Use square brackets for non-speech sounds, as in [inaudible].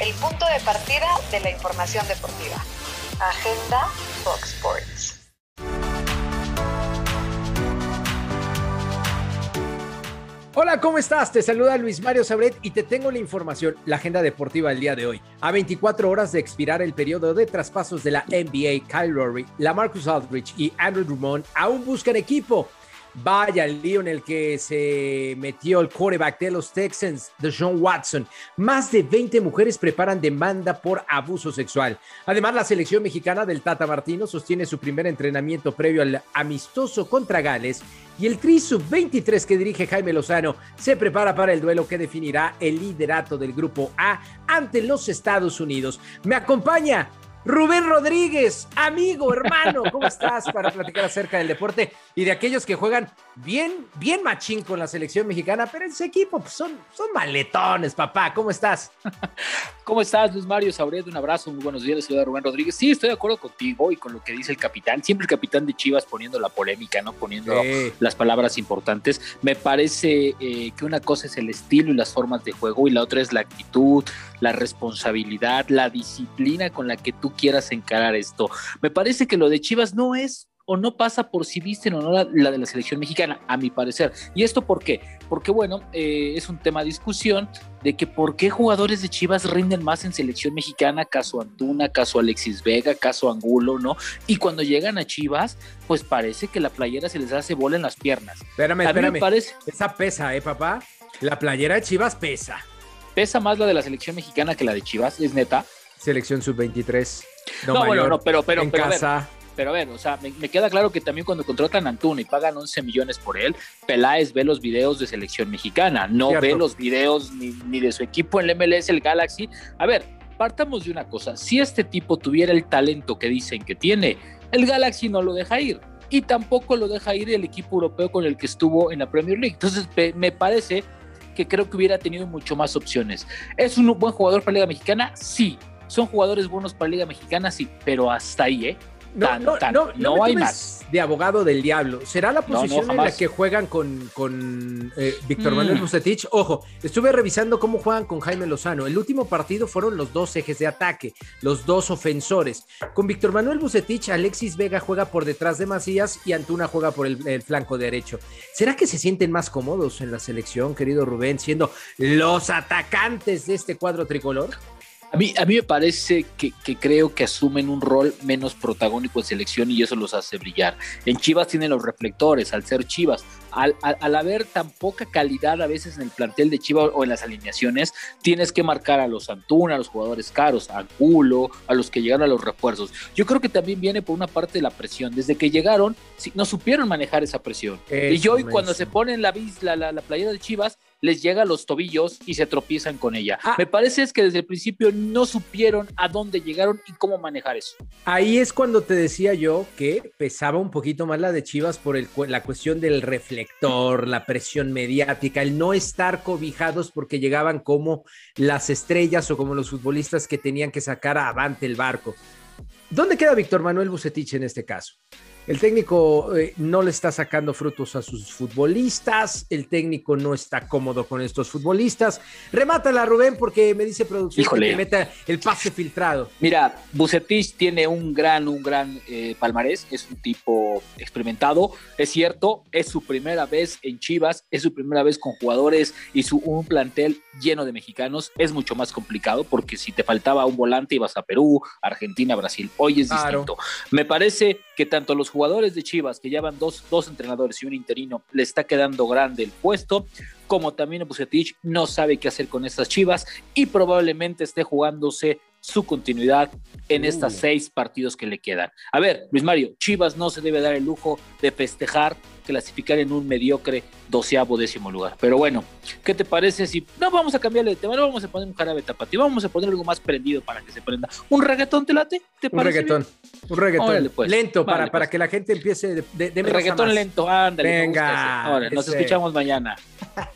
el punto de partida de la información deportiva. Agenda Fox Sports. Hola, ¿cómo estás? Te saluda Luis Mario Sabret y te tengo la información, la agenda deportiva del día de hoy. A 24 horas de expirar el periodo de traspasos de la NBA, Kyle Lowry, la Marcus Aldridge y Andrew Drummond aún buscan equipo. Vaya el lío en el que se metió el quarterback de los Texans, de John Watson. Más de 20 mujeres preparan demanda por abuso sexual. Además, la selección mexicana del Tata Martino sostiene su primer entrenamiento previo al amistoso contra Gales y el Tri Sub-23 que dirige Jaime Lozano se prepara para el duelo que definirá el liderato del Grupo A ante los Estados Unidos. Me acompaña Rubén Rodríguez, amigo, hermano, ¿cómo estás para platicar acerca del deporte y de aquellos que juegan bien, bien machín con la selección mexicana, pero ese equipo pues, son, son maletones, papá, ¿cómo estás? [laughs] ¿Cómo estás, Luis Mario Sauret? Un abrazo, muy buenos días, soy Rubén Rodríguez. Sí, estoy de acuerdo contigo y con lo que dice el capitán, siempre el capitán de Chivas poniendo la polémica, ¿no? Poniendo las palabras importantes. Me parece eh, que una cosa es el estilo y las formas de juego y la otra es la actitud, la responsabilidad, la disciplina con la que tú quieras encarar esto. Me parece que lo de Chivas no es o no pasa por si visten o no la, de la selección mexicana, a mi parecer. ¿Y esto por qué? Porque, bueno, eh, es un tema de discusión de que por qué jugadores de Chivas rinden más en selección mexicana, caso Antuna, caso Alexis Vega, caso Angulo, ¿no? Y cuando llegan a Chivas, pues parece que la playera se les hace bola en las piernas. Espérame, espérame. Parece... Esa pesa, ¿eh, papá? La playera de Chivas pesa. Pesa más la de la selección mexicana que la de Chivas, es neta. Selección sub-23. No, bueno, no, pero, pero, en casa. pero a ver, o sea, me, queda claro que también cuando contratan a Antuna y pagan 11 millones por él, Peláez ve los videos de selección mexicana, no ve los videos ni, ni de su equipo en el MLS, el Galaxy. A ver, partamos de una cosa, si este tipo tuviera el talento que dicen que tiene, el Galaxy no lo deja ir y tampoco lo deja ir el equipo europeo con el que estuvo en la Premier League. Entonces, me parece que creo que hubiera tenido mucho más opciones. ¿Es un buen jugador para la Liga Mexicana? Sí, son jugadores buenos para la Liga Mexicana, sí, pero hasta ahí, ¿eh? No, no, no, no, hay más. De abogado del diablo. ¿Será la posición en la que juegan con, con eh, Víctor mm. Manuel Bucetich? Ojo, estuve revisando cómo juegan con Jaime Lozano. El último partido fueron los dos ejes de ataque, los dos ofensores. Con Víctor Manuel Bucetich, Alexis Vega juega por detrás de Macías y Antuna juega por el, el flanco derecho. ¿Será que se sienten más cómodos en la selección, querido Rubén, siendo los atacantes de este cuadro tricolor? A mí, a mí me parece que, creo que asumen un rol menos protagónico en selección y eso los hace brillar. En Chivas tienen los reflectores, al ser Chivas. Al, haber tan poca calidad a veces en el plantel de Chivas o en las alineaciones, tienes que marcar a los Antuna, a los jugadores caros, a Culo, a los que llegaron a los refuerzos. Yo creo que también viene por una parte de la presión. Desde que llegaron, no supieron manejar esa presión. y hoy cuando se ponen la, la, la, la playera de Chivas, les llega a los tobillos y se tropiezan con ella. Ah. Me parece es que desde el principio no supieron a dónde llegaron y cómo manejar eso. Ahí es cuando te decía yo que pesaba un poquito más la de Chivas por el, la cuestión del reflector, la presión mediática, el no estar cobijados porque llegaban como las estrellas o como los futbolistas que tenían que sacar avante el barco. ¿Dónde queda Víctor Manuel Bucetich en este caso? El técnico eh, no le está sacando frutos a sus futbolistas, el técnico no está cómodo con estos futbolistas. Remátala, Rubén, porque me dice producción que meta el pase filtrado. Mira, Bucetich tiene un gran, un gran eh, palmarés, es un tipo experimentado, es cierto, es su primera vez en Chivas, es su primera vez con jugadores y su, un plantel lleno de mexicanos, es mucho más complicado porque si te faltaba un volante ibas a Perú, Argentina, Brasil, hoy es distinto. Me parece que tanto los jugadores de Chivas, que llevan dos, dos entrenadores y un interino, le está quedando grande el puesto, como también Bucetich no sabe qué hacer con estas Chivas y probablemente esté jugándose su continuidad en estos uh. seis partidos que le quedan. A ver, Luis Mario, Chivas no se debe dar el lujo de festejar, clasificar en un mediocre doceavo décimo lugar. Pero bueno, ¿qué te parece si no vamos a cambiarle de tema? No vamos a poner un jarabe tapatí, vamos a poner algo más prendido para que se prenda. ¿Un reggaetón te late? ¿Te un reggaetón, un reggaetón. Pues. Lento para, para pues. que la gente empiece de, de, Reggaetón lento, ándale. Venga. Ahora, nos escuchamos mañana. [laughs]